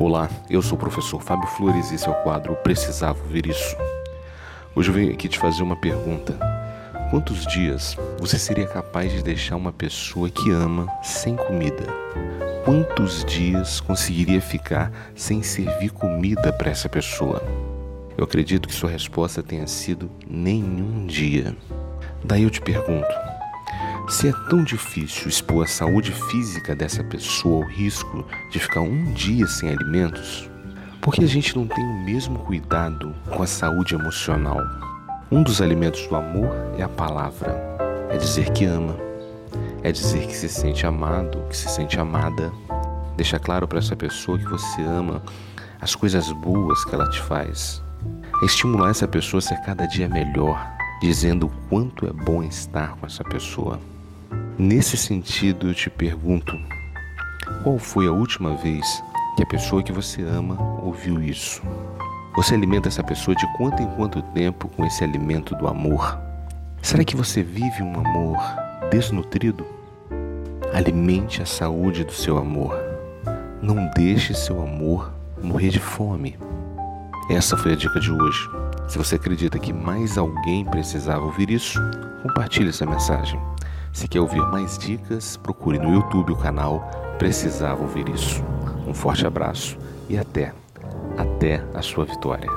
Olá, eu sou o professor Fábio Flores e esse é o quadro Precisava Ouvir Isso. Hoje eu venho aqui te fazer uma pergunta. Quantos dias você seria capaz de deixar uma pessoa que ama sem comida? Quantos dias conseguiria ficar sem servir comida para essa pessoa? Eu acredito que sua resposta tenha sido nenhum dia. Daí eu te pergunto: se é tão difícil expor a saúde física dessa pessoa ao risco de ficar um dia sem alimentos, por que a gente não tem o mesmo cuidado com a saúde emocional? Um dos alimentos do amor é a palavra, é dizer que ama, é dizer que se sente amado, que se sente amada. Deixa claro para essa pessoa que você ama as coisas boas que ela te faz. É estimular essa pessoa a ser cada dia melhor, dizendo o quanto é bom estar com essa pessoa. Nesse sentido, eu te pergunto: qual foi a última vez que a pessoa que você ama ouviu isso? Você alimenta essa pessoa de quanto em quanto tempo com esse alimento do amor? Será que você vive um amor desnutrido? Alimente a saúde do seu amor. Não deixe seu amor morrer de fome. Essa foi a dica de hoje. Se você acredita que mais alguém precisava ouvir isso, compartilhe essa mensagem. Se quer ouvir mais dicas, procure no YouTube o canal Precisava Ouvir Isso. Um forte abraço e até, até a sua vitória.